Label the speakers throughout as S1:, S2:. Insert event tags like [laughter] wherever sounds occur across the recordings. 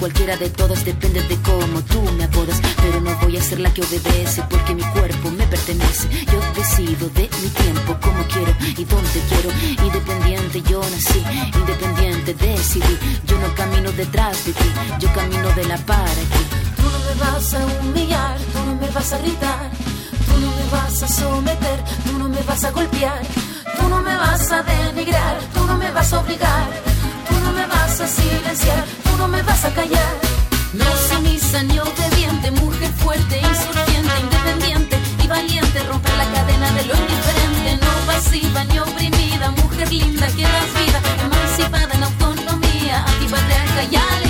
S1: Cualquiera de todas, depende
S2: ni obediente, mujer fuerte, insurgente, independiente y valiente, romper la cadena de lo indiferente, no pasiva ni oprimida, mujer linda que das vida, emancipada en autonomía, antipatriarca y alegría.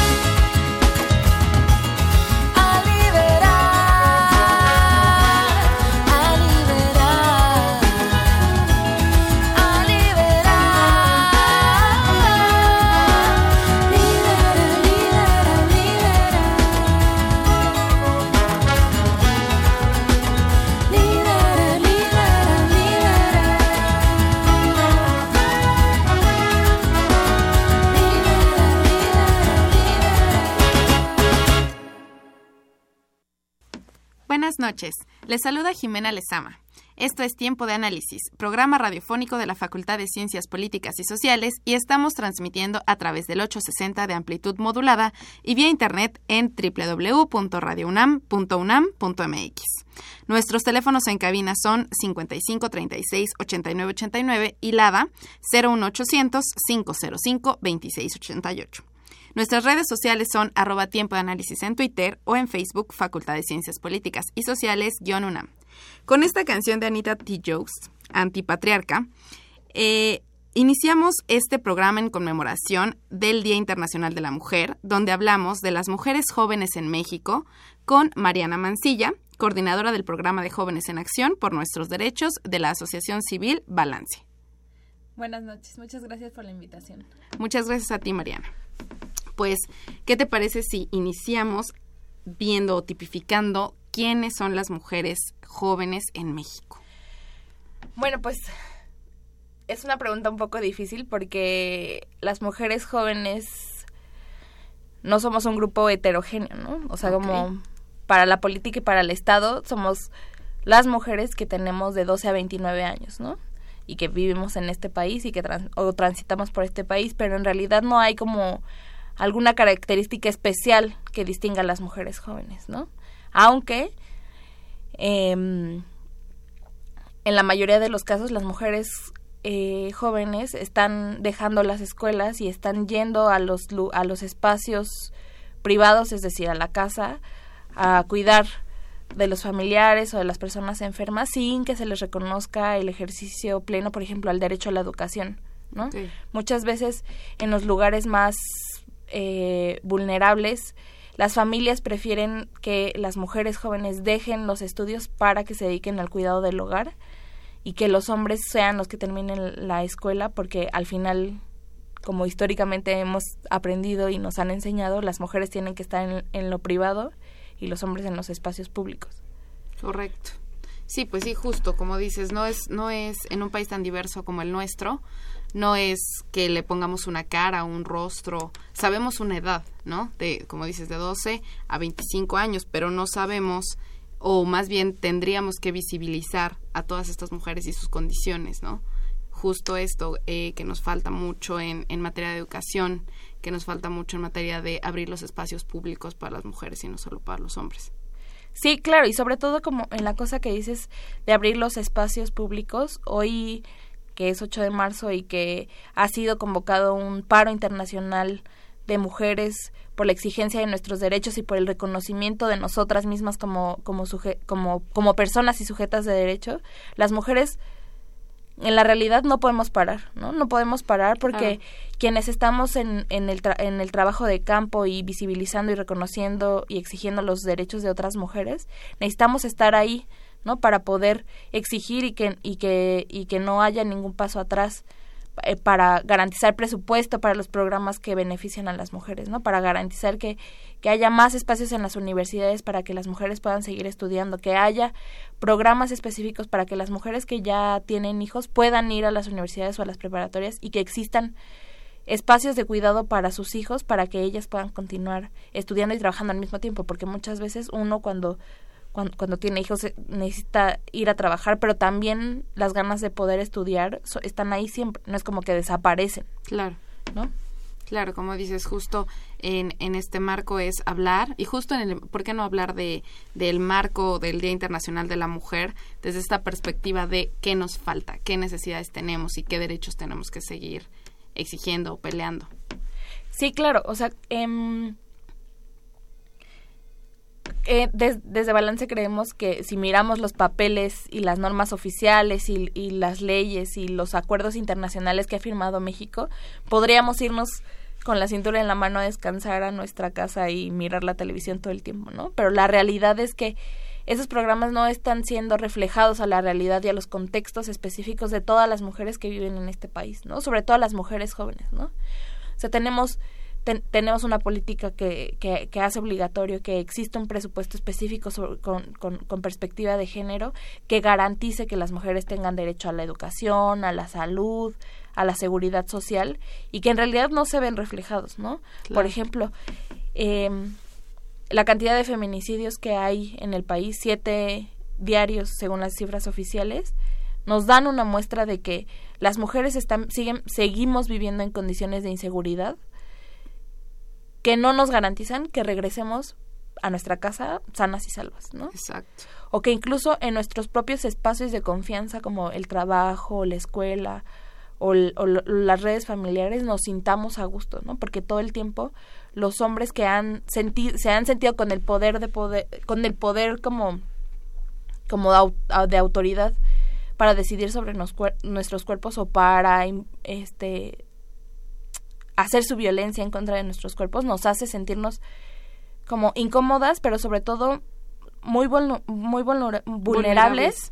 S3: Noches. Les saluda Jimena Lezama. Esto es Tiempo de Análisis, programa radiofónico de la Facultad de Ciencias Políticas y Sociales y estamos transmitiendo a través del 860 de amplitud modulada y vía internet en www.radiounam.unam.mx. Nuestros teléfonos en cabina son 55 36 89 89 y LADA 01800 505 26 88. Nuestras redes sociales son arroba tiempo de análisis en Twitter o en Facebook Facultad de Ciencias Políticas y Sociales UNAM. Con esta canción de Anita T. Jokes, Antipatriarca, eh, iniciamos este programa en conmemoración del Día Internacional de la Mujer, donde hablamos de las mujeres jóvenes en México con Mariana Mancilla, coordinadora del programa de Jóvenes en Acción por Nuestros Derechos de la Asociación Civil Balance.
S4: Buenas noches, muchas gracias por la invitación.
S3: Muchas gracias a ti, Mariana pues, ¿qué te parece si iniciamos viendo o tipificando quiénes son las mujeres jóvenes en México?
S4: Bueno, pues es una pregunta un poco difícil porque las mujeres jóvenes no somos un grupo heterogéneo, ¿no? O sea, como para la política y para el Estado somos las mujeres que tenemos de 12 a 29 años, ¿no? y que vivimos en este país y que o transitamos por este país, pero en realidad no hay como alguna característica especial que distinga a las mujeres jóvenes, ¿no? Aunque em, en la mayoría de los casos las mujeres eh, jóvenes están dejando las escuelas y están yendo a los, a los espacios privados, es decir, a la casa, a cuidar de los familiares o de las personas enfermas sin que se les reconozca el ejercicio pleno, por ejemplo, al derecho a la educación, ¿no? Muchas veces en los lugares más eh, vulnerables, las familias prefieren que las mujeres jóvenes dejen los estudios para que se dediquen al cuidado del hogar y que los hombres sean los que terminen la escuela porque al final como históricamente hemos aprendido y nos han enseñado, las mujeres tienen que estar en, lo privado y los hombres en los espacios públicos.
S3: Correcto. Sí, pues sí, justo, como dices, no es, no es en un país tan diverso como el nuestro, no es que le pongamos una cara, un rostro, sabemos una edad, ¿no? De, como dices, de 12 a 25 años, pero no sabemos o más bien tendríamos que visibilizar a todas estas mujeres y sus condiciones, ¿no? Justo esto eh, que nos falta mucho en, en materia de educación, que nos falta mucho en materia de abrir los espacios públicos para las mujeres y no solo para los hombres.
S4: Sí, claro, y sobre todo como en la cosa que dices de abrir los espacios públicos, hoy que es 8 de marzo y que ha sido convocado un paro internacional de mujeres por la exigencia de nuestros derechos y por el reconocimiento de nosotras mismas como como como como personas y sujetas de derecho, las mujeres en la realidad no podemos parar, ¿no? No podemos parar porque quienes estamos en, en, el en el trabajo de campo y visibilizando y reconociendo y exigiendo los derechos de otras mujeres, necesitamos estar ahí, ¿no? Para poder exigir y que, y que, y que no haya ningún paso atrás eh, para garantizar presupuesto para los programas que benefician a las mujeres, ¿no? Para garantizar que, que haya más espacios en las universidades para que las mujeres puedan seguir estudiando, que haya programas específicos para que las mujeres que ya tienen hijos puedan ir a las universidades o a las preparatorias y que existan espacios de cuidado para sus hijos para que ellas puedan continuar estudiando y trabajando al mismo tiempo, porque muchas veces uno cuando cuando, tiene hijos eh, necesita ir a trabajar, pero también las ganas de poder estudiar están ahí siempre, no es como que desaparecen.
S3: Claro. ¿No? Claro, como dices, justo en, en este marco es hablar, y justo en el, ¿por qué no hablar de, del marco del Día Internacional de la Mujer desde esta perspectiva de qué nos falta, qué necesidades tenemos y qué derechos tenemos que seguir exigiendo o peleando?
S4: Sí, claro, o sea, eh, eh, desde Balance creemos que si miramos los papeles y las normas oficiales y, las leyes y los acuerdos internacionales que ha firmado México, podríamos irnos con la cintura en la mano a descansar a nuestra casa y mirar la televisión todo el tiempo, ¿no? Pero la realidad es que esos programas no están siendo reflejados a la realidad y a los contextos específicos de todas las mujeres que viven en este país, ¿no? Sobre todo las mujeres jóvenes, ¿no? O sea, tenemos tenemos una política que, que, hace obligatorio que exista un presupuesto específico con, con, perspectiva de género que garantice que las mujeres tengan derecho a la educación, a la salud, a la seguridad social y que en realidad no se ven reflejados, ¿no? Por ejemplo, em, la cantidad de feminicidios que hay en el país, siete diarios según las cifras oficiales, nos dan una muestra de que las mujeres están, siguen, seguimos viviendo en condiciones de inseguridad que no nos garantizan que regresemos a nuestra casa sanas y salvas, ¿no?
S3: Exacto.
S4: O que incluso en nuestros propios espacios de confianza como el trabajo, la escuela o, las redes familiares nos sintamos a gusto, ¿no? Porque todo el tiempo los hombres que han sentido se han sentido con el poder de poder con el poder como como de, autoridad para decidir sobre nuestros cuerpos o para este hacer su violencia en contra de nuestros cuerpos nos hace sentirnos como incómodas, pero sobre todo muy, muy vulnerables,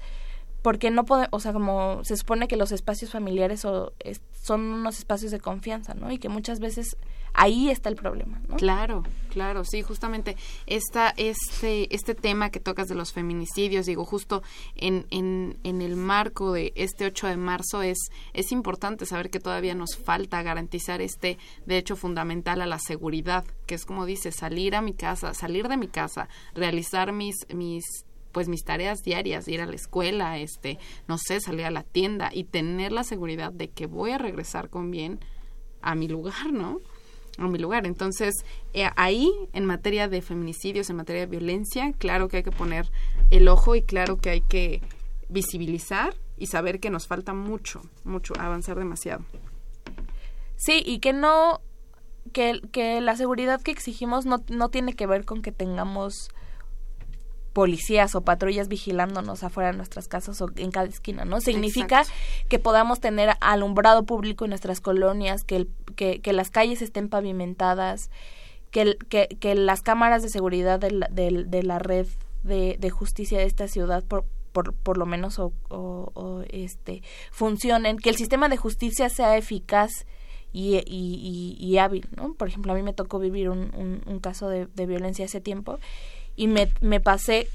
S4: porque no podemos, o sea, como se supone que los espacios familiares o, son unos espacios de confianza, ¿no? Y que muchas veces ahí está el problema, ¿no?
S3: Claro, claro, sí, justamente esta, este, este tema que tocas de los feminicidios, digo, justo en, en, en el marco de este 8 de marzo es, es importante saber que todavía nos falta garantizar este derecho fundamental a la seguridad, que es como dice, salir a mi casa, salir de mi casa, realizar mis, mis pues mis tareas diarias, ir a la escuela, este, no sé, salir a la tienda y tener la seguridad de que voy a regresar con bien a mi lugar, ¿no? A mi lugar. Entonces, eh, ahí, en materia de feminicidios, en materia de violencia, claro que hay que poner el ojo y claro que hay que visibilizar y saber que nos falta mucho, mucho, avanzar demasiado.
S4: Sí, y que no, que, que la seguridad que exigimos no, no tiene que ver con que tengamos policías o patrullas vigilándonos afuera de nuestras casas o en cada esquina, ¿no? Significa que podamos tener alumbrado público en nuestras colonias, que, que, que las calles estén pavimentadas, que, que, que las cámaras de seguridad de la, de, de la red de, de, justicia de esta ciudad por, por, por lo menos o, o, o, este funcionen, que el sistema de justicia sea eficaz y, y, y, y hábil, ¿no? Por ejemplo, a mí me tocó vivir un, un, un caso de, de violencia hace tiempo y me, me pasé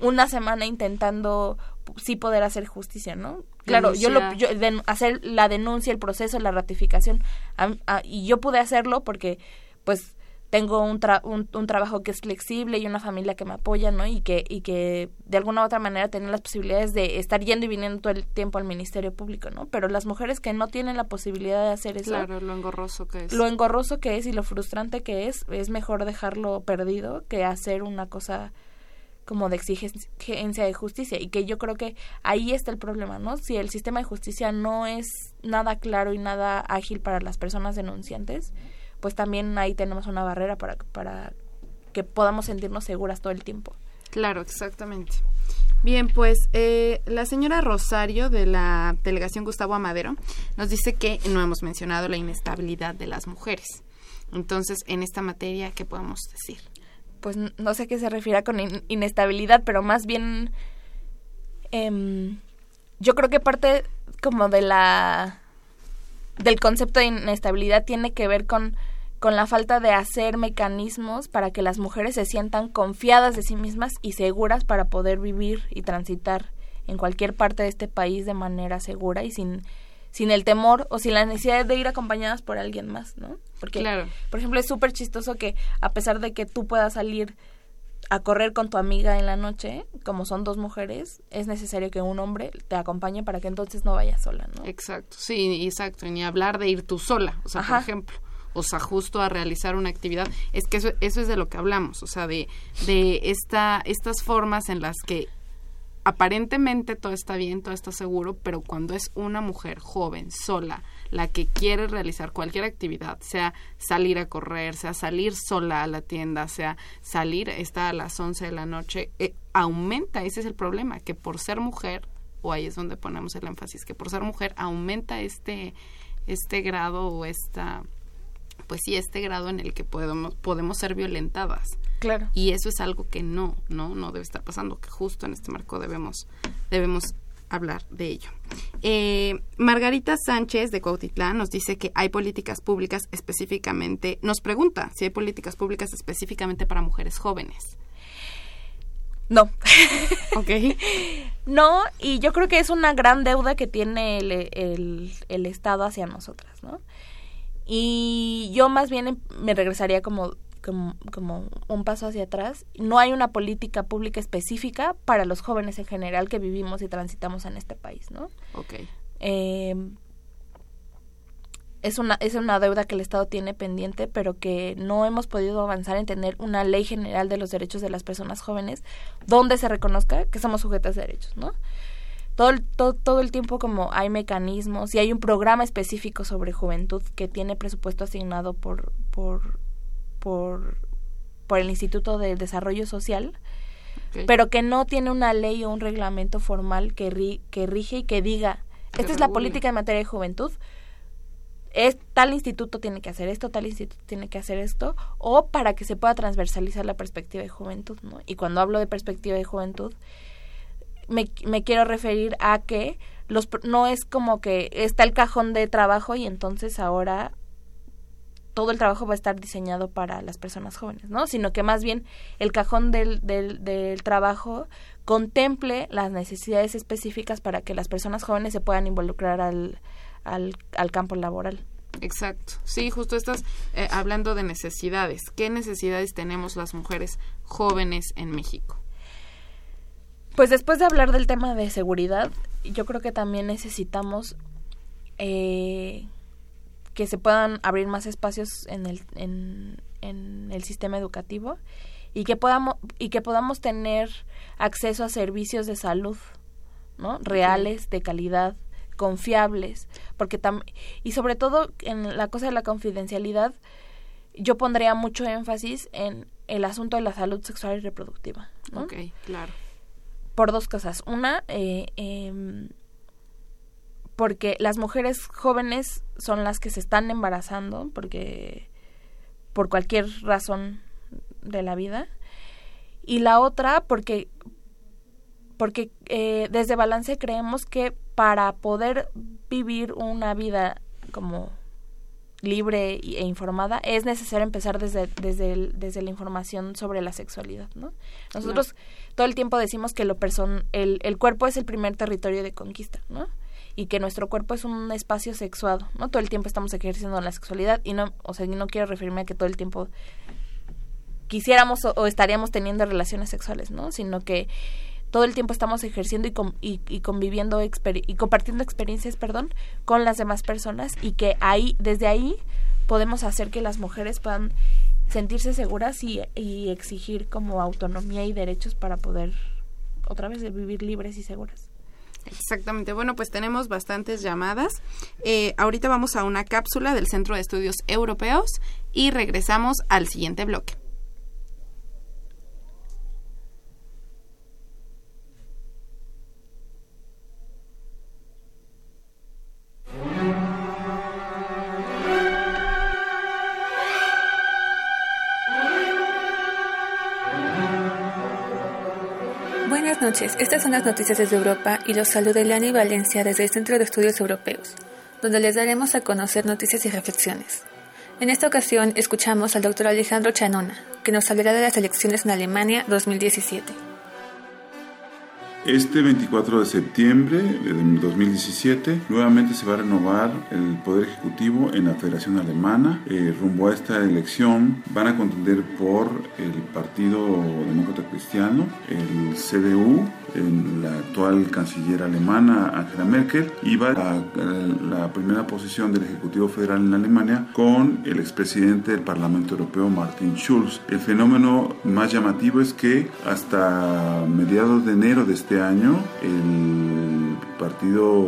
S4: una semana intentando sí poder hacer justicia, ¿no? Claro, yo lo yo hacer la denuncia, el proceso, la ratificación a, a, y yo pude hacerlo porque pues tengo un, tra un, un, trabajo que es flexible y una familia que me apoya, ¿no? Y que, y que de alguna u otra manera tener las posibilidades de estar yendo y viniendo todo el tiempo al Ministerio Público, ¿no? Pero las mujeres que no tienen la posibilidad de hacer eso...
S3: Claro, lo engorroso que es.
S4: Lo engorroso que es y lo frustrante que es, es mejor dejarlo perdido que hacer una cosa como de exigencia de justicia y que yo creo que ahí está el problema, ¿no? Si el sistema de justicia no es nada claro y nada ágil para las personas denunciantes, pues también ahí tenemos una barrera para, para que podamos sentirnos seguras todo el tiempo.
S3: Claro, exactamente. Bien, pues eh, la señora Rosario de la delegación Gustavo Amadero nos dice que no hemos mencionado la inestabilidad de las mujeres. Entonces, en esta materia, ¿qué podemos decir?
S4: Pues no sé qué se refiere con in inestabilidad, pero más bien eh, yo creo que parte como de la del concepto de inestabilidad tiene que ver con, con la falta de hacer mecanismos para que las mujeres se sientan confiadas de sí mismas y seguras para poder vivir y transitar en cualquier parte de este país de manera segura y sin sin el temor o sin la necesidad de ir acompañadas por alguien más, ¿no? Porque,
S3: claro.
S4: por ejemplo, es súper chistoso que a pesar de que tú puedas salir a correr con tu amiga en la noche, como son dos mujeres, es necesario que un hombre te acompañe para que entonces no vayas sola, ¿no?
S3: Exacto, sí, exacto, ni hablar de ir tú sola, o sea, Ajá. por ejemplo, o sea, justo a realizar una actividad, es que eso, eso es de lo que hablamos, o sea, de, de esta, estas formas en las que aparentemente todo está bien, todo está seguro, pero cuando es una mujer joven, sola, la que quiere realizar cualquier actividad, sea salir a correr, sea salir sola a la tienda, sea salir, está a las 11 de la noche, eh, aumenta, ese es el problema, que por ser mujer, o ahí es donde ponemos el énfasis, que por ser mujer aumenta este, este grado o esta pues sí, este grado en el que podemos, podemos ser violentadas.
S4: Claro.
S3: Y eso es algo que no, no, no debe estar pasando, que justo en este marco debemos, debemos hablar de ello. Eh, Margarita Sánchez de Cuautitlán nos dice que hay políticas públicas específicamente, nos pregunta si hay políticas públicas específicamente para mujeres jóvenes.
S4: No.
S3: ok. [laughs]
S4: No, y yo creo que es una gran deuda que tiene el, el, el Estado hacia nosotras, ¿no? Y yo más bien me regresaría como, como, como, un paso hacia atrás. No hay una política pública específica para los jóvenes en general que vivimos y transitamos en este país, ¿no?
S3: Ok.
S4: Eh, es una, es una deuda que el Estado tiene pendiente, pero que no hemos podido avanzar en tener una ley general de los derechos de las personas jóvenes donde se reconozca que somos sujetas de derechos, ¿no? todo el, todo, todo el tiempo como hay mecanismos y hay un programa específico sobre juventud que tiene presupuesto asignado por, por, por, por el Instituto de Desarrollo Social, okay. pero que no tiene una ley o un reglamento formal que, ri, que rige y que diga, esta es la política en materia de juventud, es tal instituto tiene que hacer esto, tal instituto tiene que hacer esto, o para que se pueda transversalizar la perspectiva de juventud, ¿no? Y cuando hablo de perspectiva de juventud, me, me quiero referir a que los no es como que está el cajón de trabajo y entonces ahora todo el trabajo va a estar diseñado para las personas jóvenes, ¿no? Sino que más bien el cajón del, del, del trabajo contemple las necesidades específicas para que las personas jóvenes se puedan involucrar al, al, al campo laboral.
S3: Exacto. Sí, justo estás eh, hablando de necesidades. ¿Qué necesidades tenemos las mujeres jóvenes en México?
S4: Pues después de hablar del tema de seguridad, yo creo que también necesitamos eh, que se puedan abrir más espacios en el, en, en el sistema educativo y que podamos y que podamos tener acceso a servicios de salud no reales de calidad confiables porque tam y sobre todo en la cosa de la confidencialidad yo pondría mucho énfasis en el asunto de la salud sexual y reproductiva ¿no?
S3: Ok, claro.
S4: por dos cosas una eh, em, porque las mujeres jóvenes son las que se están embarazando porque por cualquier razón de la vida. Y la otra porque porque eh, desde balance creemos que para poder vivir una vida como libre e informada es necesario empezar desde desde el- desde la información sobre la sexualidad no nosotros todo el tiempo decimos que lo person el, el cuerpo es el primer territorio de conquista no y que nuestro cuerpo es un espacio sexuado no todo el tiempo estamos ejerciendo la sexualidad y no o sea no quiero referirme a que todo el tiempo quisiéramos o, estaríamos teniendo relaciones sexuales, ¿no? Sino que todo el tiempo estamos ejerciendo y, con- y, y conviviendo y compartiendo experiencias, perdón, con las demás personas y que ahí, desde ahí, podemos hacer que las mujeres puedan sentirse seguras y, y exigir como autonomía y derechos para poder otra vez vivir libres y seguras.
S3: Exactamente. Bueno, pues tenemos bastantes llamadas. Eh, ahorita vamos a una cápsula del Centro de Estudios Europeos y regresamos al siguiente bloque.
S5: Estas son las noticias desde Europa y los saluda Eliani Valencia desde el Centro de Estudios Europeos, donde les daremos a conocer noticias y reflexiones. En esta ocasión escuchamos al doctor Alejandro Chanona, que nos hablará de las elecciones en Alemania 2017.
S6: Este 24 de septiembre de 2017 nuevamente se va a renovar el Poder Ejecutivo en la Federación Alemana. Eh, rumbo a esta elección van a contender por el Partido Demócrata Cristiano, el CDU, en la actual canciller alemana Angela Merkel y va a la primera posición del Ejecutivo Federal en Alemania con el expresidente del Parlamento Europeo Martin Schulz. El fenómeno más llamativo es que hasta mediados de enero de este año el Partido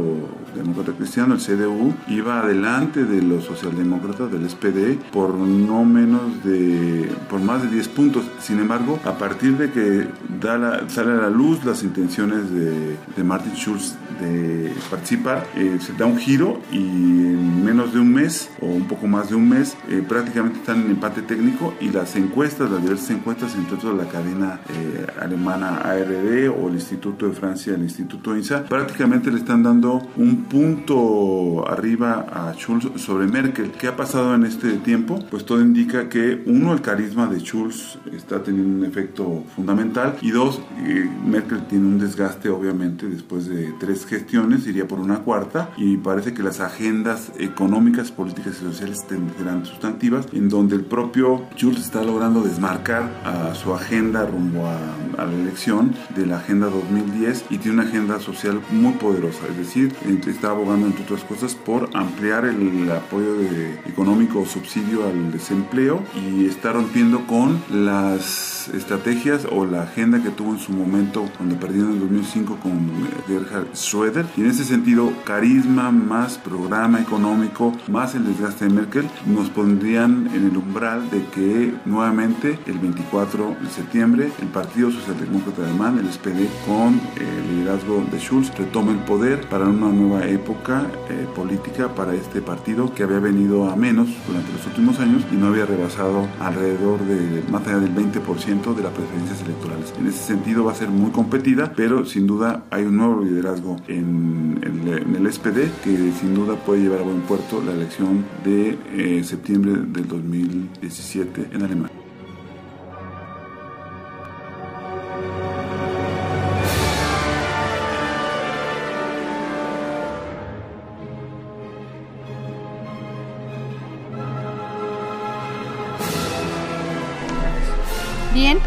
S6: Demócrata Cristiano, el CDU, iba adelante de los socialdemócratas del SPD por no menos de, por más de 10 puntos. Sin embargo, a partir de que da sale a la luz las intenciones de, de Martin Schulz de participar, eh, se da un giro y en menos de un mes o un poco más de un mes eh, prácticamente están en empate técnico y las encuestas, las diversas encuestas, entre otras la cadena eh, alemana ARD o el Instituto de Francia, el Instituto INSA, prácticamente le están dando un punto arriba a Schulz sobre Merkel. ¿Qué ha pasado en este tiempo? Pues todo indica que uno, el carisma de Schulz está teniendo un efecto fundamental y dos, eh, Merkel tiene un desgaste obviamente después de tres gestiones, iría por una cuarta y parece que las agendas económicas, políticas y sociales serán sustantivas en donde el propio Schulz está logrando desmarcar a su agenda rumbo a, a la elección de la agenda 2010 y tiene una agenda social muy poderosa, es decir, está abogando entre otras cosas por ampliar el apoyo de, económico o subsidio al desempleo y está rompiendo con las estrategias o la agenda que tuvo en su momento cuando perdió en el 2005 con Gerhard Schröder. Y en ese sentido carisma más programa económico más el desgaste de Merkel nos pondrían en el umbral de que nuevamente el 24 de septiembre el Partido Socialdemócrata Alemán, el SPD, con el liderazgo de Schulz retome el poder para una nueva época eh, política para este partido que había venido a menos durante los últimos años y no había rebasado alrededor de más allá del 20% de las preferencias electorales. En ese sentido va a ser muy competida, pero sin duda hay un nuevo liderazgo en el, en el SPD que sin duda puede llevar a buen puerto la elección de eh, septiembre del 2017 en Alemania.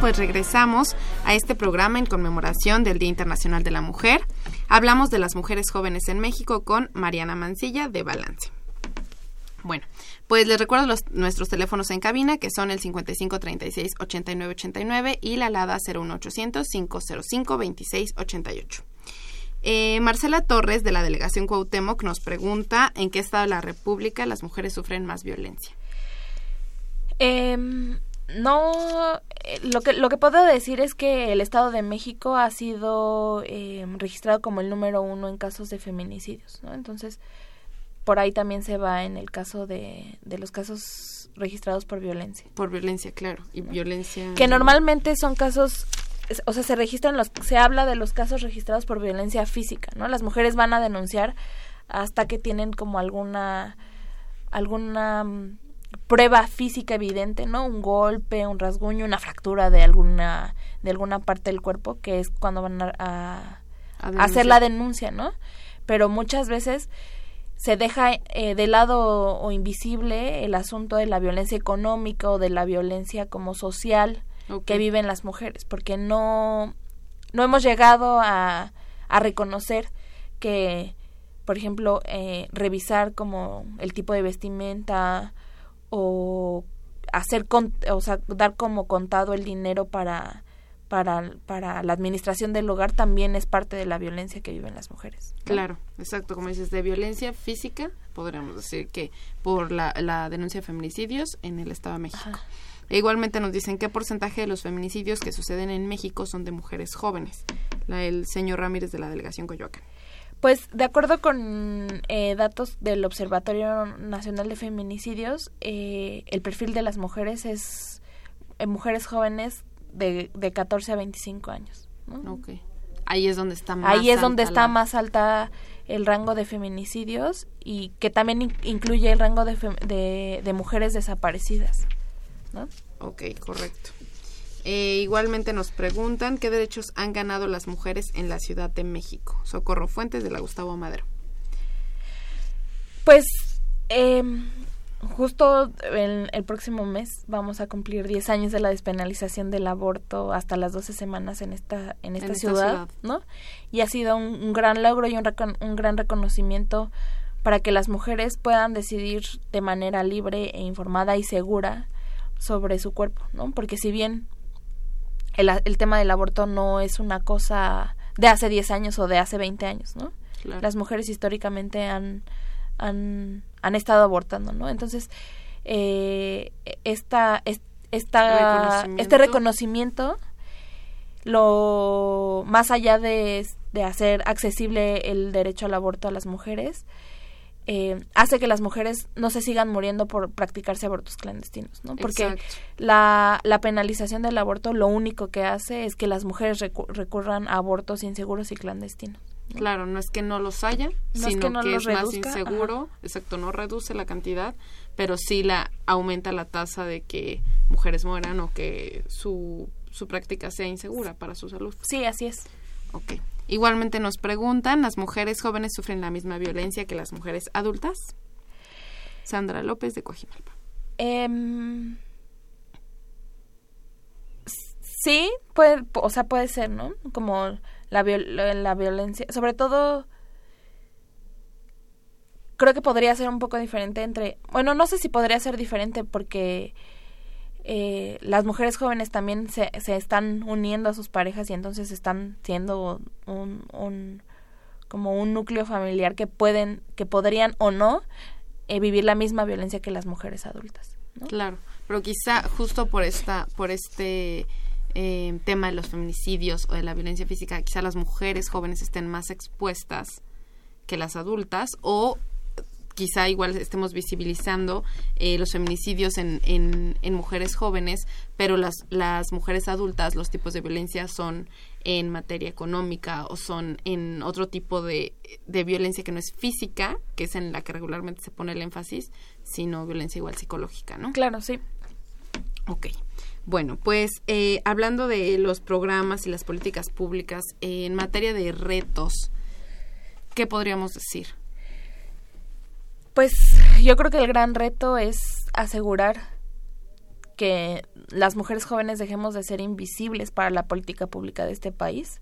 S3: Pues regresamos a este programa en conmemoración del Día Internacional de la Mujer. Hablamos de las mujeres jóvenes en México con Mariana Mancilla de Balance. Bueno, pues les recuerdo nuestros teléfonos en cabina que son el 5536-8989 y la alada 01800-505-2688. Eh, Marcela Torres de la delegación Cuauhtémoc nos pregunta en qué estado de la República las mujeres sufren más violencia.
S4: Em, no, eh, lo que, lo que puedo decir es que el Estado de México ha sido em, registrado como el número uno en casos de feminicidios, ¿no? Entonces, por ahí también se va en el caso de, de los casos registrados por violencia.
S3: Por violencia, claro, y violencia...
S4: Que normalmente son casos o sea, se registran los, se habla de los casos registrados por violencia física, ¿no? Las mujeres van a denunciar hasta que tienen como alguna, alguna mm, prueba física evidente, ¿no? Un golpe, un rasguño, una fractura de alguna, de alguna parte del cuerpo, que es cuando van a, hacer la denuncia, ¿no? Pero muchas veces se deja eh, de lado o invisible el asunto de la violencia económica o de la violencia como social que viven las mujeres, porque no, no hemos llegado a, a reconocer que, por ejemplo, eh, revisar como el tipo de vestimenta o hacer, o sea, dar como contado el dinero para, para, para la administración del hogar también es parte de la violencia que viven las mujeres.
S3: Claro, exacto, como dices, de violencia física, podríamos decir que por la, la denuncia de feminicidios en el Estado de México. E igualmente nos dicen qué porcentaje de los feminicidios que suceden en México son de mujeres jóvenes. La, el señor Ramírez de la delegación Coyoacán.
S4: Pues de acuerdo con eh, datos del Observatorio Nacional de Feminicidios, eh, el perfil de las mujeres es eh, mujeres jóvenes de, de 14 a 25 años.
S3: Ahí es donde está más
S4: Ahí es donde está más alta el rango de feminicidios y que también incluye el rango de, de, de mujeres desaparecidas. ¿no?
S3: Ok, correcto. Eh, igualmente nos preguntan qué derechos han ganado las mujeres en la Ciudad de México. Socorro Fuentes de la Gustavo Madero.
S4: Pues eh, justo el, el, próximo mes vamos a cumplir 10 años de la despenalización del aborto hasta las 12 semanas en esta, en esta, ciudad, ¿no? Y ha sido un, un gran logro y un, un gran reconocimiento para que las mujeres puedan decidir de manera libre e informada y segura sobre su cuerpo, ¿no? Porque si bien el, el tema del aborto no es una cosa de hace 10 años o de hace 20 años, ¿no? Las mujeres históricamente han, han, han estado abortando, ¿no? Entonces, eh, esta, esta, ¿Reconocimiento? este reconocimiento, lo más allá de, de hacer accesible el derecho al aborto a las mujeres, eh, hace que las mujeres no se sigan muriendo por practicarse abortos clandestinos, ¿no? Porque la, la, penalización del aborto lo único que hace es que las mujeres recurran a abortos inseguros y clandestinos.
S3: Claro, no es que no los haya, sino que, es más inseguro, exacto, no reduce la cantidad, pero sí la aumenta la tasa de que mujeres mueran o que su, su práctica sea insegura para su salud.
S4: Sí, así es.
S3: Ok. Igualmente nos preguntan, ¿las mujeres jóvenes sufren la misma violencia que las mujeres adultas? Sandra López de Coajimalpa.
S4: Eh, sí, puede, o sea, puede ser, ¿no? Como la, la violencia, sobre todo creo que podría ser un poco diferente entre, bueno, no sé si podría ser diferente porque eh, las mujeres jóvenes también se, se están uniendo a sus parejas y entonces están siendo un, un como un núcleo familiar que pueden que podrían o no eh, vivir la misma violencia que las mujeres adultas
S3: claro pero quizá justo por esta por este eh, tema de los feminicidios o de la violencia física quizá las mujeres jóvenes estén más expuestas que las adultas o quizá igual estemos visibilizando eh, los feminicidios en, en, en, mujeres jóvenes, pero las, las mujeres adultas, los tipos de violencia son en materia económica o son en otro tipo de, de violencia que no es física, que es en la que regularmente se pone el énfasis, sino violencia igual psicológica, ¿no?
S4: Claro, sí.
S3: Ok. Bueno, pues eh, hablando de los programas y las políticas públicas, eh, en materia de retos, ¿qué podríamos decir?
S4: Pues yo creo que el gran reto es asegurar que las mujeres jóvenes dejemos de ser invisibles para la política pública de este país.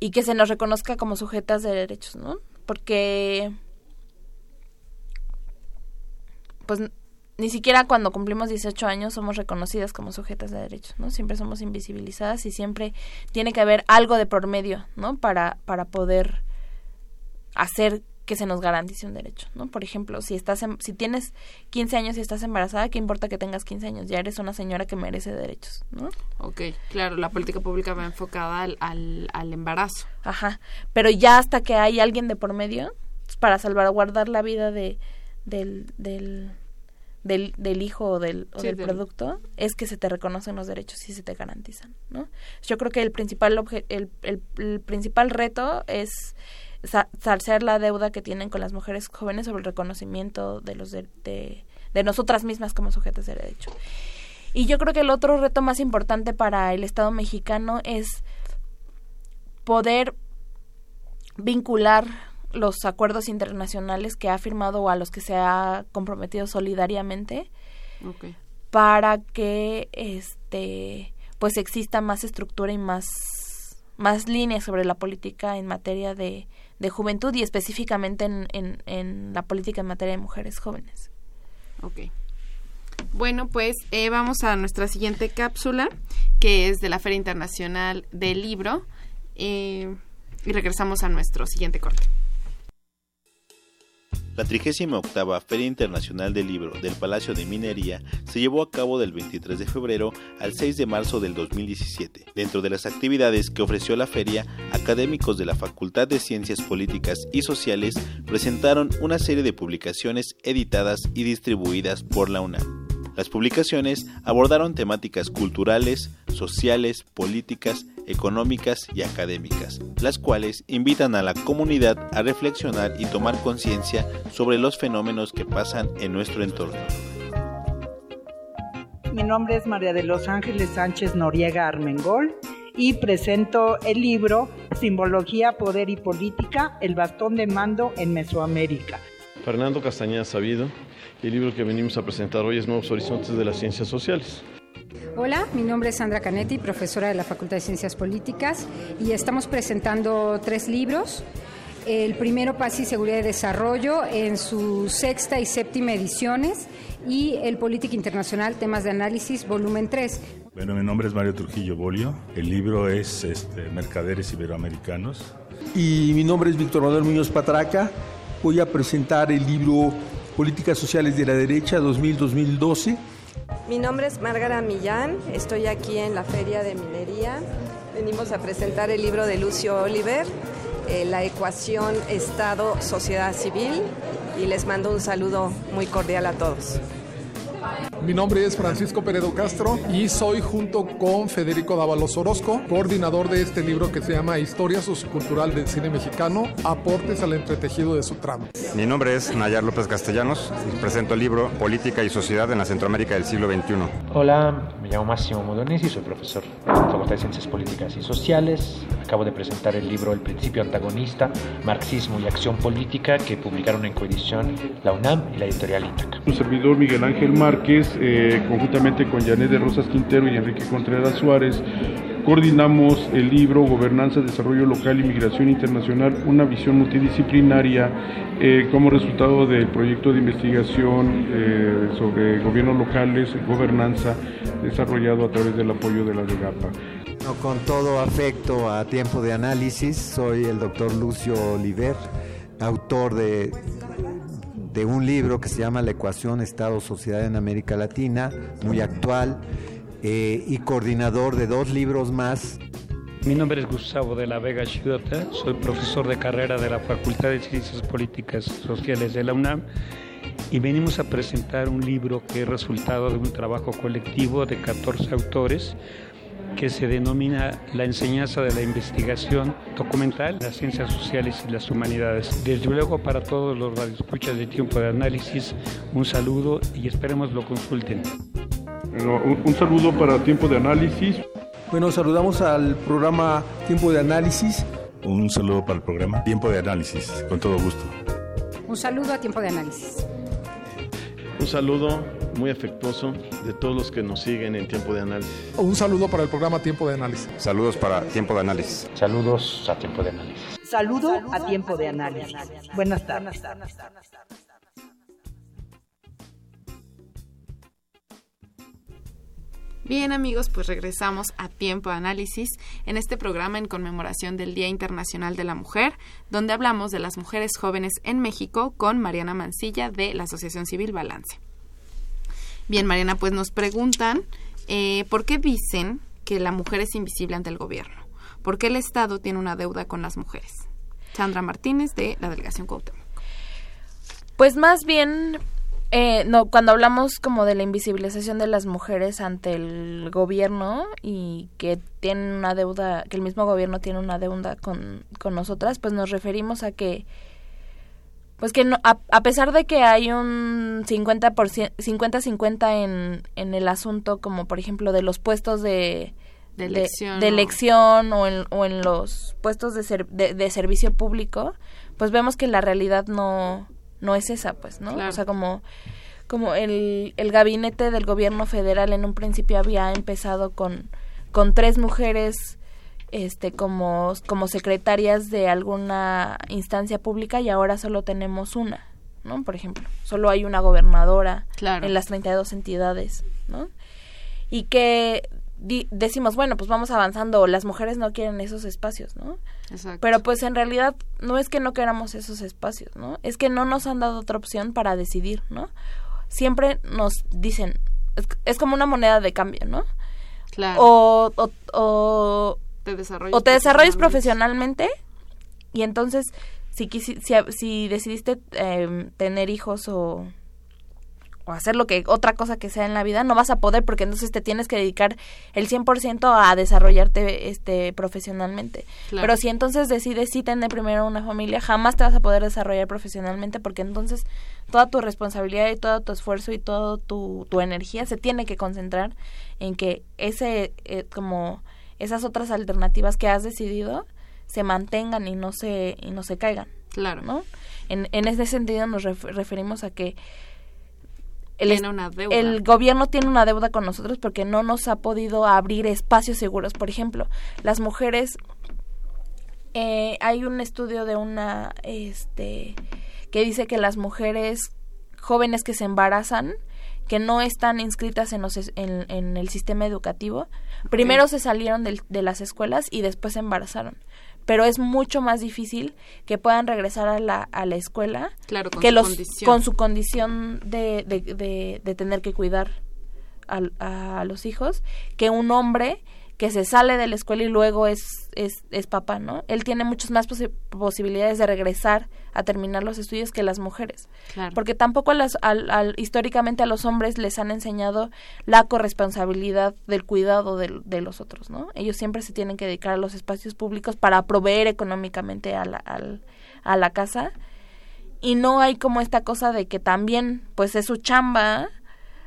S4: Y que se nos reconozca como sujetas de derechos, ¿no? Porque pues ni siquiera cuando cumplimos 18 años somos reconocidas como sujetas de derechos, ¿no? Siempre somos invisibilizadas y siempre tiene que haber algo de por medio, ¿no? Para, para poder hacer que se nos garantice un derecho, ¿no? Por ejemplo, si estás si tienes 15 años y estás embarazada, ¿qué importa que tengas 15 años? Ya eres una señora que merece derechos, ¿no?
S3: Ok, claro, la política pública va enfocada al, al, al embarazo.
S4: Ajá, pero ya hasta que hay alguien de por medio para salvaguardar la vida de, del, del, del, del hijo o del, o del producto, es que se te reconocen los derechos y se te garantizan, ¿no? Yo creo que el principal, el, el, el principal reto es saciar la deuda que tienen con las mujeres jóvenes sobre el reconocimiento de los de, de, nosotras mismas como sujetos de derecho. Y yo creo que el otro reto más importante para el Estado mexicano es poder vincular los acuerdos internacionales que ha firmado o a los que se ha comprometido solidariamente para que este pues exista más estructura y más más líneas sobre la política en materia de de juventud y específicamente en, en, en, la política en materia de mujeres jóvenes.
S3: Ok. Bueno, pues eh, vamos a nuestra siguiente cápsula, que es de la Feria Internacional del Libro, eh, y regresamos a nuestro siguiente corte.
S7: La 38 Feria Internacional del Libro del Palacio de Minería se llevó a cabo del 23 de febrero al 6 de marzo del 2017. Dentro de las actividades que ofreció la feria, académicos de la Facultad de Ciencias Políticas y Sociales presentaron una serie de publicaciones editadas y distribuidas por la UNAM. Las publicaciones abordaron temáticas culturales, sociales, políticas, económicas y académicas, las cuales invitan a la comunidad a reflexionar y tomar conciencia sobre los fenómenos que pasan en nuestro entorno.
S8: Mi nombre es María de los Ángeles Sánchez Noriega Armengol y presento el libro Simbología, Poder y Política, el bastón de mando en Mesoamérica.
S9: Fernando Castañeda Sabido, el libro que venimos a presentar hoy es Nuevos Horizontes de las Ciencias Sociales.
S10: Hola, mi nombre es Sandra Canetti, profesora de la Facultad de Ciencias Políticas, y estamos presentando tres libros. El primero, Paz y Seguridad y Desarrollo, en su sexta y séptima ediciones, y el Política Internacional, Temas de Análisis, volumen 3.
S11: Bueno, mi nombre es Mario Trujillo Bolio, el libro es este, Mercaderes Iberoamericanos.
S12: Y mi nombre es Víctor Manuel Muñoz Patraca, voy a presentar el libro Políticas Sociales de la Derecha 2000-2012.
S13: Mi nombre es Márgara Millán, estoy aquí en la Feria de Minería. Venimos a presentar el libro de Lucio Oliver, eh, La ecuación Estado-Sociedad Civil, y les mando un saludo muy cordial a todos.
S14: Mi nombre es Francisco Peredo Castro y soy junto con Federico Dávalos Orozco, coordinador de este libro que se llama Historia Sociocultural del Cine Mexicano, aportes al entretejido de su trama.
S15: Mi nombre es Nayar López Castellanos y presento el libro Política y Sociedad en la Centroamérica del siglo XXI.
S16: Hola, me llamo Máximo Modonesi, soy profesor de la Facultad de Ciencias Políticas y Sociales. Acabo de presentar el libro El Principio Antagonista, Marxismo y Acción Política que publicaron en coedición la UNAM y la editorial Itaca.
S17: Un servidor Miguel Ángel Márquez eh, conjuntamente con Janet de Rosas Quintero y Enrique Contreras Suárez, coordinamos el libro Gobernanza, Desarrollo Local y Migración Internacional, una visión multidisciplinaria eh, como resultado del proyecto de investigación eh, sobre gobiernos locales, gobernanza, desarrollado a través del apoyo de la DEGAPA.
S18: Con todo afecto a tiempo de análisis, soy el doctor Lucio Oliver, autor de de un libro que se llama La ecuación Estado-Sociedad en América Latina, muy actual, eh, y coordinador de dos libros más.
S19: Mi nombre es Gustavo de la Vega Chiota, soy profesor de carrera de la Facultad de Ciencias Políticas Sociales de la UNAM y venimos a presentar un libro que es resultado de un trabajo colectivo de 14 autores que se denomina la enseñanza de la investigación documental, las ciencias sociales y las humanidades. Desde luego para todos los radioescuchas de tiempo de análisis, un saludo y esperemos lo consulten.
S17: un, saludo para tiempo de análisis.
S12: Bueno, saludamos al programa Tiempo de Análisis.
S11: Un saludo para el programa Tiempo de Análisis, con todo gusto.
S10: Un saludo a Tiempo de Análisis.
S17: Un saludo
S9: muy afectuoso de todos los que nos siguen en Tiempo de Análisis.
S14: Un saludo para el programa Tiempo de Análisis.
S15: Saludos para Tiempo de Análisis.
S16: Saludos a Tiempo de Análisis.
S8: Saludo a Tiempo de Análisis. Buenas tardes.
S3: Bien amigos, pues regresamos a Tiempo de Análisis en este programa en conmemoración del Día Internacional de la Mujer, donde hablamos de las mujeres jóvenes en México con Mariana Mancilla de la Asociación Civil Balance. Bien, Mariana, pues nos preguntan eh, por qué dicen que la mujer es invisible ante el gobierno. ¿Por qué el Estado tiene una deuda con las mujeres? Sandra Martínez de la Delegación Cuauhtémoc.
S4: Pues más bien eh, no, cuando hablamos como de la invisibilización de las mujeres ante el gobierno y que tienen una deuda, que el mismo gobierno tiene una deuda con, con nosotras, pues nos referimos a que, pues que no, a, a pesar de que hay un 50-50 en, en el asunto, como por ejemplo de los puestos de,
S3: De elección,
S4: de
S3: ¿no?
S4: elección o, en, o en los puestos de, ser- de, de servicio público, pues vemos que la realidad no, no es esa, pues, ¿no?
S3: Claro.
S4: O sea, como, como el, el gabinete del gobierno federal en un principio había empezado con, con tres mujeres este como, como secretarias de alguna instancia pública y ahora solo tenemos una, ¿no? Por ejemplo, solo hay una gobernadora
S3: Claro.
S4: en las 32 entidades, ¿no? Y que decimos, bueno, pues vamos avanzando, las mujeres no quieren esos espacios, ¿no?
S3: Exacto.
S4: Pero pues en realidad no es que no queramos esos espacios, ¿no? Es que no nos han dado otra opción para decidir, ¿no? Siempre nos dicen, es, es como una moneda de cambio, ¿no?
S3: Claro.
S4: O, o, o,
S3: te
S4: o te desarrollas profesionalmente y entonces si, si, si decidiste eh, tener hijos o, o hacer lo que otra cosa que sea en la vida, no vas a poder porque entonces te tienes que dedicar el 100% a desarrollarte este profesionalmente.
S3: Claro.
S4: Pero si entonces decides sí tener primero una familia, jamás te vas a poder desarrollar profesionalmente porque entonces toda tu responsabilidad y todo tu esfuerzo y toda tu, tu energía se tiene que concentrar en que ese eh, como esas otras alternativas que has decidido se mantengan y no se y no se caigan.
S3: Claro.
S4: ¿no? En, en ese sentido nos ref- referimos a que el,
S3: Tiene una deuda.
S4: el gobierno tiene una deuda con nosotros porque no nos ha podido abrir espacios seguros. Por ejemplo, las mujeres, eh, hay un estudio de una, este, que dice que las mujeres jóvenes que se embarazan, que no están inscritas en, los en, en el sistema educativo, primero se salieron del- de las escuelas y después se embarazaron. Pero es mucho más difícil que puedan regresar a la, a la escuela
S3: Claro, con
S4: que
S3: su
S4: los,
S3: condición.
S4: con su condición de, de, de, de tener que cuidar a, los hijos que un hombre que se sale de la escuela y luego es, es, es papá, ¿no? Él tiene muchas más posi- posibilidades de regresar a terminar los estudios que las mujeres.
S3: Claro.
S4: Porque tampoco a las, al, al- históricamente a los hombres les han enseñado la corresponsabilidad del cuidado del- de, los otros, ¿no? Ellos siempre se tienen que dedicar a los espacios públicos para proveer económicamente a la, al- a la casa y no hay como esta cosa de que también pues es su chamba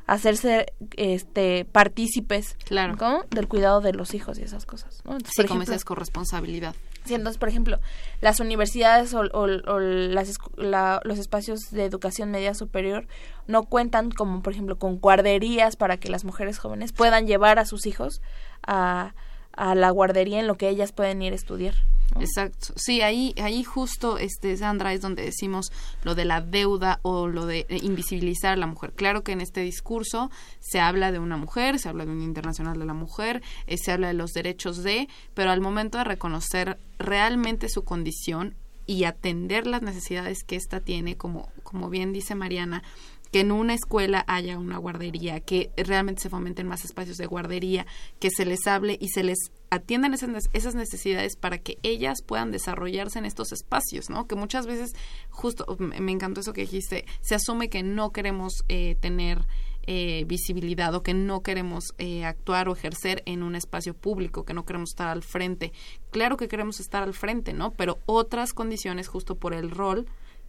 S4: hacerse este partícipes
S3: Claro.
S4: ¿no? del cuidado de los hijos y esas cosas ¿no? Entonces,
S3: Sí,
S4: por
S3: como
S4: ejemplo,
S3: esa corresponsabilidad.
S4: Sí, entonces, por ejemplo, las universidades o, o- o las, la- los espacios de educación media superior no cuentan como, por ejemplo, con guarderías para que las mujeres jóvenes puedan llevar a sus hijos a, a la guardería en lo que ellas pueden ir a estudiar.
S3: Exacto. Sí, ahí, ahí justo, este, Sandra, es donde decimos lo de la deuda o lo de eh, invisibilizar a la mujer. Claro que en este discurso se habla de una mujer, se habla de un internacional de la mujer, eh, se habla de los derechos de, pero al momento de reconocer realmente su condición y atender las necesidades que ésta tiene, como, como bien dice Mariana, que en una escuela haya una guardería, que realmente se fomenten más espacios de guardería, que se les hable y se les atiendan esas, ne- esas necesidades para que ellas puedan desarrollarse en estos espacios, ¿no? Que muchas veces, justo, me encantó eso que dijiste, se asume que no queremos eh, tener eh, visibilidad o que no queremos eh, actuar o ejercer en un espacio público, que no queremos estar al frente. Claro que queremos estar al frente, ¿no? Pero otras condiciones, justo por el rol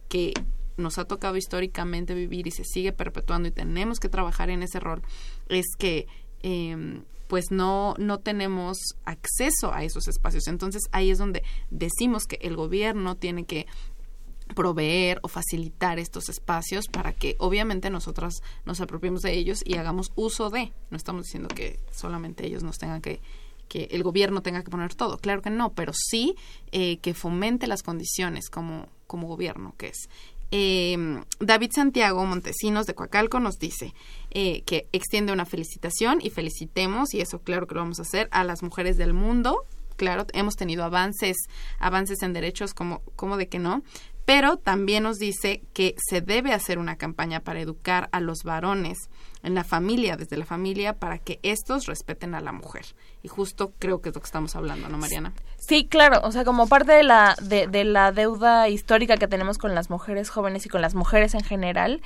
S3: que nos ha tocado históricamente vivir y se sigue perpetuando y tenemos que trabajar en ese rol, es que eh, pues no, no tenemos acceso a esos espacios. Entonces ahí es donde decimos que el gobierno tiene que proveer o facilitar estos espacios para que obviamente nosotras nos apropiemos de ellos y hagamos uso de. No estamos diciendo que solamente ellos nos tengan que que el gobierno tenga que poner todo, claro que no, pero sí eh, que fomente las condiciones como, como gobierno que es. Eh, David Santiago Montesinos de Coacalco nos dice eh, que extiende una felicitación y felicitemos, y eso claro que lo vamos a hacer, a las mujeres del mundo. Claro, hemos tenido avances, avances en derechos, como, como de que no, pero también nos dice que se debe hacer una campaña para educar a los varones en la familia, desde la familia, para que estos respeten a la mujer. Y justo creo que es lo que estamos hablando, ¿no, Mariana?
S4: Sí, claro, o sea, como parte de la, de, la deuda histórica que tenemos con las mujeres jóvenes y con las mujeres en general,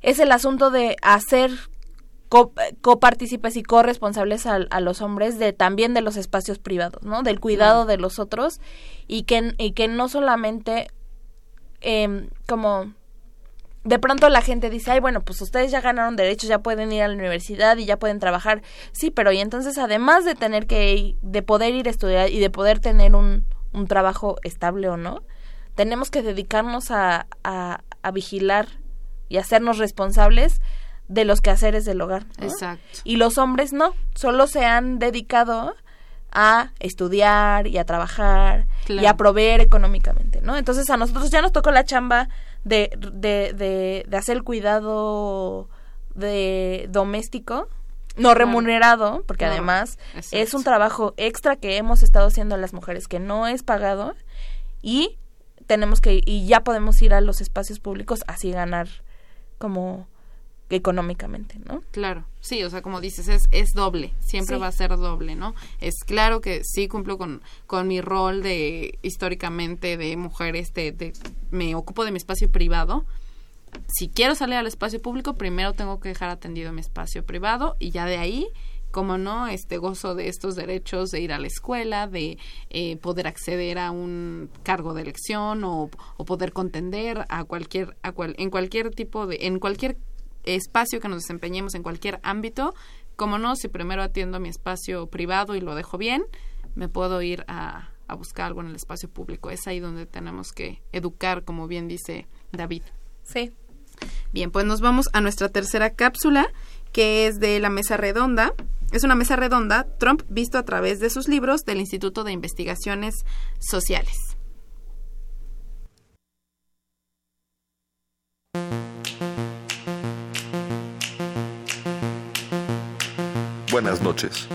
S4: es el asunto de hacer copartícipes y corresponsables a, a, los hombres de también de los espacios privados, ¿no? Del cuidado de los otros y que, y que no solamente eh, como de pronto la gente dice, ay, bueno, pues ustedes ya ganaron derechos, ya pueden ir a la universidad y ya pueden trabajar. Sí, pero y entonces además de tener que, de poder ir a estudiar y de poder tener un, un trabajo estable o no, tenemos que dedicarnos a, a, a vigilar y hacernos responsables de los quehaceres del hogar.
S3: Exacto.
S4: Y los hombres no, solo se han dedicado a estudiar y a trabajar y a proveer económicamente, ¿no? Entonces a nosotros ya nos tocó la chamba de, de, de, hacer el cuidado de doméstico no remunerado, porque además es un trabajo extra que hemos estado haciendo las mujeres que no es pagado y tenemos que y ya podemos ir a los espacios públicos así ganar como económicamente, ¿no?
S3: Claro, sí, o sea, como dices, es, es doble, siempre va a ser doble, ¿no? Es claro que sí cumplo con, con mi rol de, históricamente, de mujer, este, de, me ocupo de mi espacio privado. Si quiero salir al espacio público, primero tengo que dejar atendido mi espacio privado y ya de ahí como no, este gozo de estos derechos de ir a la escuela, de eh, poder acceder a un cargo de elección o, o poder contender a cualquier, a cual, en cualquier tipo de, en cualquier espacio que nos desempeñemos en cualquier ámbito, como no, si primero atiendo mi espacio privado y lo dejo bien, me puedo ir a, a buscar algo en el espacio público. Es ahí donde tenemos que educar, como bien dice David.
S4: Sí.
S3: Bien, pues nos vamos a nuestra tercera cápsula, que es de la mesa redonda. Es una mesa redonda, Trump visto a través de sus libros del Instituto de Investigaciones Sociales.
S20: Buenas noches.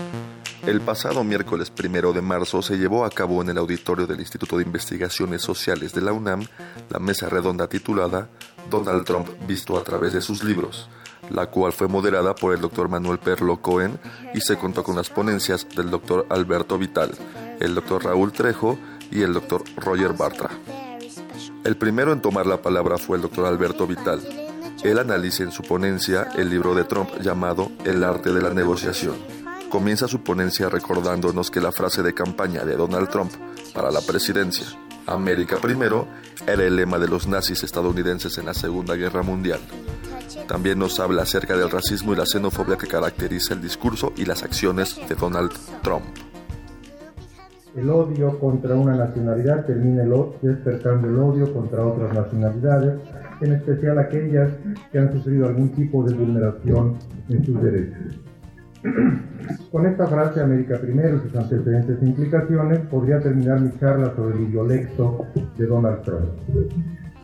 S20: El pasado miércoles primero de marzo se llevó a cabo en el auditorio del Instituto de Investigaciones Sociales de la UNAM la mesa redonda titulada Donald Trump visto a través de sus libros, la cual fue moderada por el doctor Manuel Perlo Cohen y se contó con las ponencias del doctor Alberto Vital, el doctor Raúl Trejo y el doctor Roger Bartra. El primero en tomar la palabra fue el doctor Alberto Vital, él analiza en su ponencia el libro de Trump llamado El arte de la negociación. Comienza su ponencia recordándonos que la frase de campaña de Donald Trump para la presidencia, América primero, era el lema de los nazis estadounidenses en la Segunda Guerra Mundial. También nos habla acerca del racismo y la xenofobia que caracteriza el discurso y las acciones de Donald Trump.
S21: El odio contra una nacionalidad termina despertando el odio contra otras nacionalidades en especial aquellas que han sufrido algún tipo de vulneración en sus derechos. [clears throat] Con esta frase, América Primero sus antecedentes e implicaciones, podría terminar mi charla sobre el idiolecto de Donald Trump.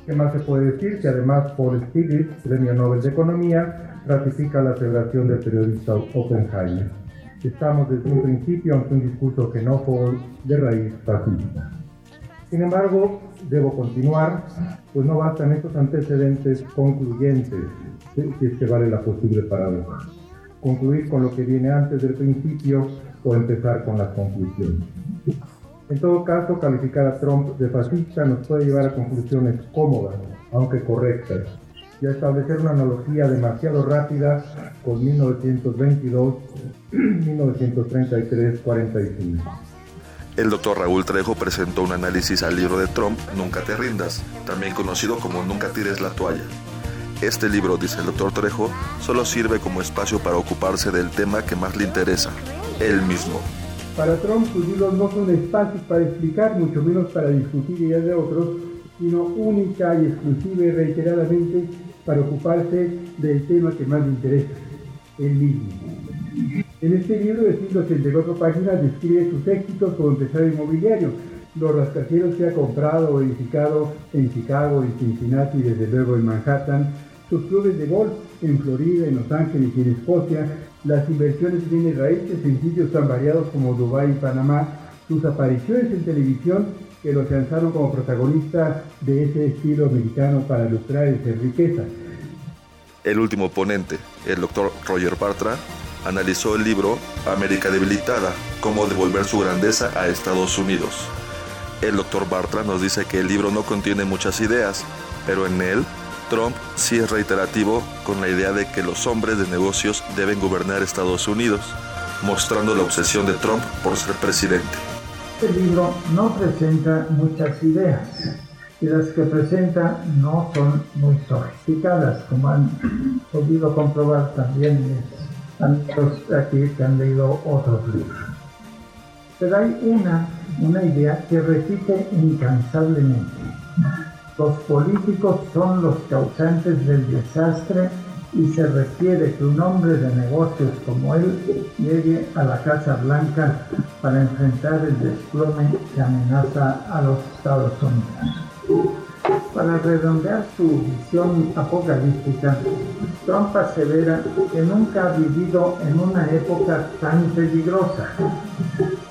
S21: ¿Qué más se puede decir? Que además Paul Stiglitz, Premio Nobel de Economía, ratifica la aseveración del periodista Oppenheimer. Estamos desde un principio ante un discurso xenófobo de raíz fascista. Sin embargo, debo continuar, pues no bastan estos antecedentes concluyentes, si es que vale la posible paradoja. Concluir con lo que viene antes del principio o empezar con las conclusiones. En todo caso, calificar a Trump de fascista nos puede llevar a conclusiones cómodas, aunque correctas, y a establecer una analogía demasiado rápida con 1922, 1933, 45.
S20: El doctor Raúl Trejo presentó un análisis al libro de Trump, Nunca te rindas, también conocido como Nunca tires la toalla. Este libro, dice el doctor Trejo, solo sirve como espacio para ocuparse del tema que más le interesa, él mismo.
S21: Para Trump sus libros no son espacios para explicar, mucho menos para discutir ideas de otros, sino única y exclusiva y reiteradamente para ocuparse del tema que más le interesa, el mismo. En este libro de 184 páginas describe sus éxitos como empresario inmobiliario, los rascacielos que ha comprado o edificado en Chicago, en Cincinnati y desde luego en Manhattan, sus clubes de golf en Florida, en Los Ángeles y en Escocia, las inversiones que tiene raíces en sitios tan variados como Dubái y Panamá, sus apariciones en televisión que lo lanzaron como protagonista de ese estilo americano para lucrar y ser riqueza.
S20: El último ponente, el doctor Roger Bartra, analizó el libro América debilitada, cómo devolver su grandeza a Estados Unidos. El doctor Bartra nos dice que el libro no contiene muchas ideas, pero en él Trump sí es reiterativo con la idea de que los hombres de negocios deben gobernar Estados Unidos, mostrando la obsesión de Trump por ser presidente.
S22: Este libro no presenta muchas ideas y las que presenta no son muy sofisticadas, como han podido comprobar también amigos aquí que han leído otros libros. Pero hay una, una idea que repite incansablemente los políticos son los causantes del desastre y se requiere que un hombre de negocios como él llegue a la Casa Blanca para enfrentar el desplome que amenaza a los Estados Unidos. Para redondear su visión apocalíptica, Trump asevera que nunca ha vivido en una época tan peligrosa.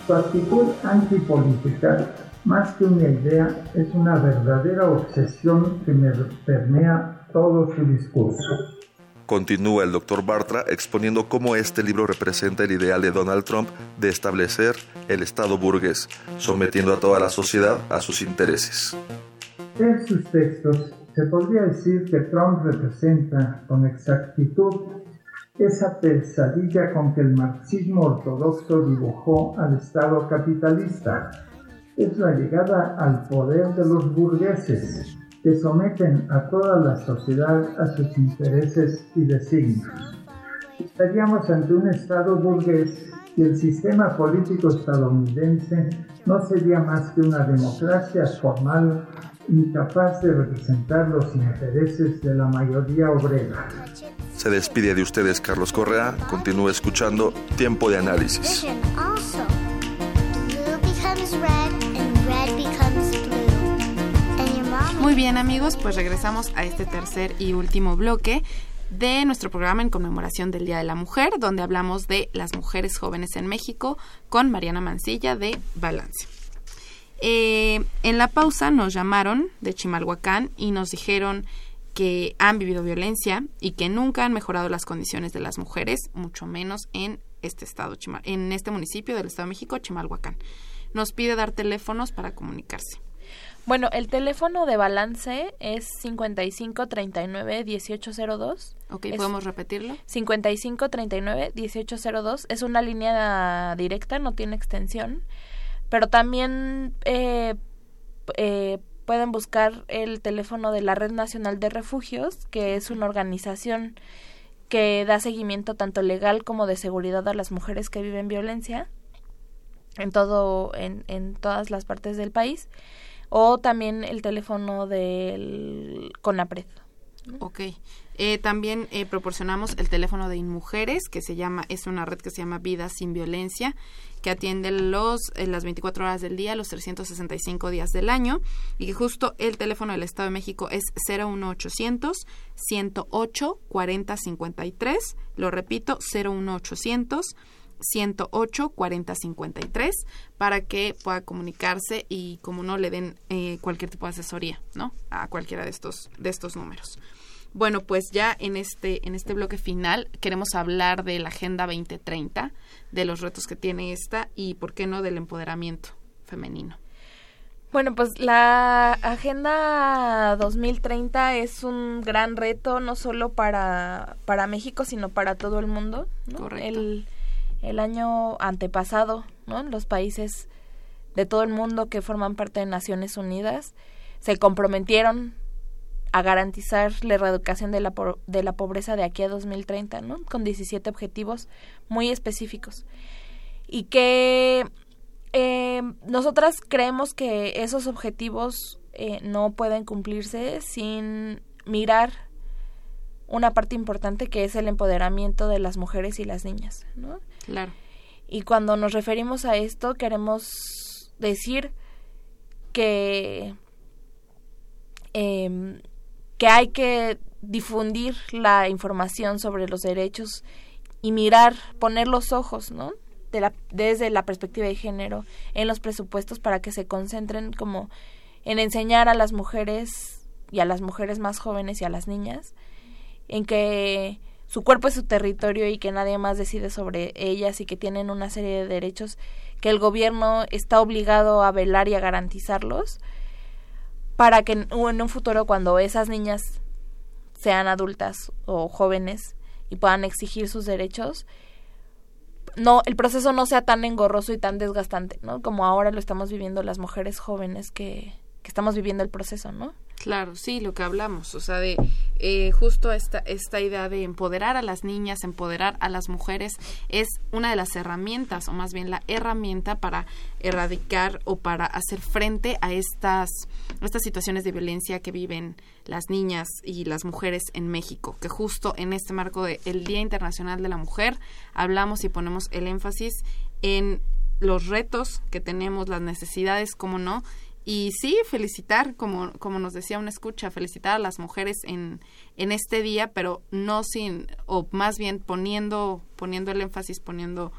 S22: Su actitud antipolítica más que una idea, es una verdadera obsesión que me permea todo su discurso.
S20: Continúa el doctor Bartra exponiendo cómo este libro representa el ideal de Donald Trump de establecer el Estado burgués, sometiendo a toda la sociedad a sus intereses.
S22: En sus textos se podría decir que Trump representa con exactitud esa pesadilla con que el marxismo ortodoxo dibujó al Estado capitalista es la llegada al poder de los burgueses, que someten a toda la sociedad a sus intereses y designios. Estaríamos ante un Estado burgués y el sistema político estadounidense no sería más que una democracia formal incapaz de representar los intereses de la mayoría obrera.
S20: Se despide de ustedes Carlos Correa, continúe escuchando Tiempo de Análisis.
S3: Muy bien amigos, pues regresamos a este tercer y último bloque de nuestro programa en conmemoración del Día de la Mujer, donde hablamos de las mujeres jóvenes en México con Mariana Mancilla de Balance. Eh, en la pausa nos llamaron de Chimalhuacán y nos dijeron que han vivido violencia y que nunca han mejorado las condiciones de las mujeres, mucho menos en este estado, en este municipio del Estado de México, Chimalhuacán. Nos pide dar teléfonos para comunicarse.
S4: Bueno, el teléfono de balance es 5539-1802.
S3: Ok, ¿podemos repetirlo?
S4: 5539-1802. Es una línea directa, no tiene extensión. Pero también eh, eh, pueden buscar el teléfono de la Red Nacional de Refugios, que es una organización que da seguimiento tanto legal como de seguridad a las mujeres que viven violencia en todo en, en todas las partes del país o también el teléfono del CONAPRED.
S3: Ok. Eh, también eh, proporcionamos el teléfono de Inmujeres, que se llama, es una red que se llama Vida sin Violencia, que atiende los, eh, las 24 horas del día, los 365 días del año, y que justo el teléfono del Estado de México es 01800 108 4053, lo repito, 01800 108 40 53 para que pueda comunicarse y como no le den eh, cualquier tipo de asesoría, ¿no? A cualquiera de estos de estos números. Bueno, pues ya en este en este bloque final queremos hablar de la Agenda 2030, de los retos que tiene esta y por qué no del empoderamiento femenino.
S4: Bueno, pues la Agenda 2030 es un gran reto no solo para, para México, sino para todo el mundo.
S3: Correcto.
S4: El, el año antepasado, ¿no? Los países de todo el mundo que forman parte de Naciones Unidas se comprometieron a garantizar la erradicación de la, de la pobreza de aquí a 2030, ¿no? Con 17 objetivos muy específicos. Y que eh, nosotras creemos que esos objetivos eh, no pueden cumplirse sin mirar una parte importante que es el empoderamiento de las mujeres y las niñas, ¿no?
S3: Claro.
S4: Y cuando nos referimos a esto queremos decir que em, que hay que difundir la información sobre los derechos y mirar, poner los ojos, ¿no? De la, desde la perspectiva de género en los presupuestos para que se concentren como en enseñar a las mujeres y a las mujeres más jóvenes y a las niñas en que su cuerpo es su territorio y que nadie más decide sobre ellas y que tienen una serie de derechos que el gobierno está obligado a velar y a garantizarlos para que en un futuro cuando esas niñas sean adultas o jóvenes y puedan exigir sus derechos, no el proceso no sea tan engorroso y tan desgastante, ¿no? Como ahora lo estamos viviendo las mujeres jóvenes que, que estamos viviendo el proceso, ¿no?
S3: Claro, sí, lo que hablamos, o sea, de eh, justo esta, esta idea de empoderar a las niñas, empoderar a las mujeres, es una de las herramientas, o más bien la herramienta para erradicar o para hacer frente a estas, estas situaciones de violencia que viven las niñas y las mujeres en México, que justo en este marco del Día Internacional de la Mujer hablamos y ponemos el énfasis en los retos que tenemos, las necesidades, como no, y sí, felicitar, como, como nos decía una escucha, felicitar a las mujeres en, en este día, pero no sin, o más bien poniendo, poniendo el énfasis, poniendo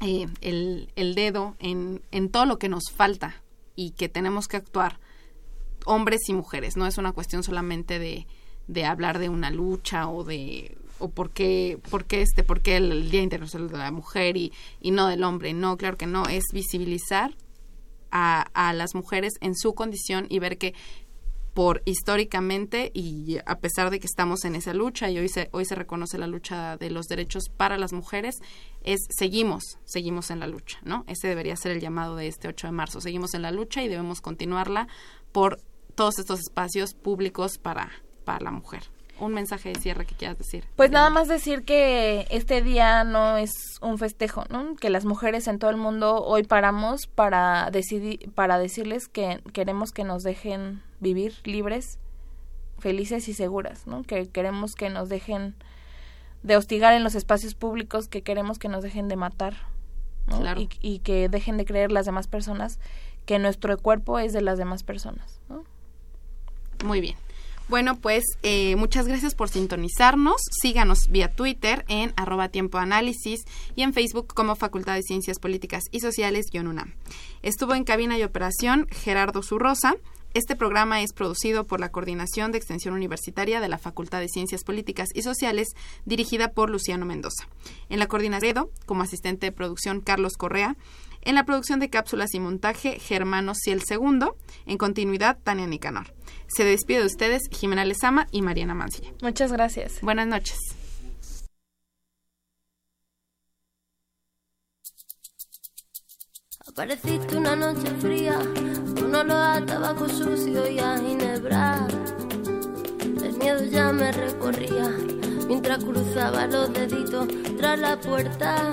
S3: eh, el, el dedo en, en todo lo que nos falta y que tenemos que actuar hombres y mujeres. No es una cuestión solamente de, de hablar de una lucha o de o por qué, por qué este, por qué el Día Internacional de la Mujer y, y no del hombre. No, claro que no, es visibilizar a, a las mujeres en su condición y ver que por históricamente y a pesar de que estamos en esa lucha y hoy se hoy se reconoce la lucha de los derechos para las mujeres es seguimos seguimos en la lucha no ese debería ser el llamado de este 8 de marzo. Seguimos en la lucha y debemos continuarla por todos estos espacios públicos para para la mujer un mensaje de cierre que quieras decir.
S4: Pues nada más decir que este día no es un festejo, ¿no? Que las mujeres en todo el mundo hoy paramos para decidir, para decirles que queremos que nos dejen vivir libres, felices y seguras, ¿no? Que queremos que nos dejen de hostigar en los espacios públicos, que queremos que nos dejen de matar, ¿no? Y, y que dejen de creer las demás personas que nuestro cuerpo es de las demás personas, ¿no?
S3: Muy bien. Bueno, pues eh, muchas gracias por sintonizarnos. Síganos vía Twitter en arroba análisis y en Facebook como Facultad de Ciencias Políticas y Sociales UNAM. Estuvo en cabina y operación Gerardo Zurrosa. Este programa es producido por la Coordinación de Extensión Universitaria de la Facultad de Ciencias Políticas y Sociales, dirigida por Luciano Mendoza. En la coordinación, como asistente de producción, Carlos Correa. En la producción de cápsulas y montaje, Germano Ciel II. En continuidad, Tania Nicanor. Se despide de ustedes Jimena Lezama y Mariana Mancilla.
S4: Muchas gracias.
S3: Buenas noches.
S23: Apareciste una noche fría, con olor a tabaco sucio y a ginebra. El miedo ya me recorría mientras cruzaba los deditos tras la puerta.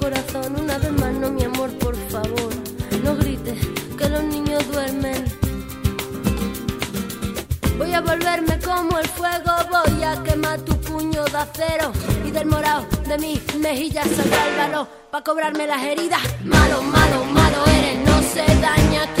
S23: A quemar tu puño de acero y del morado de mis mejillas saldrá el valor para cobrarme las heridas. Malo, malo, malo eres, no se daña quien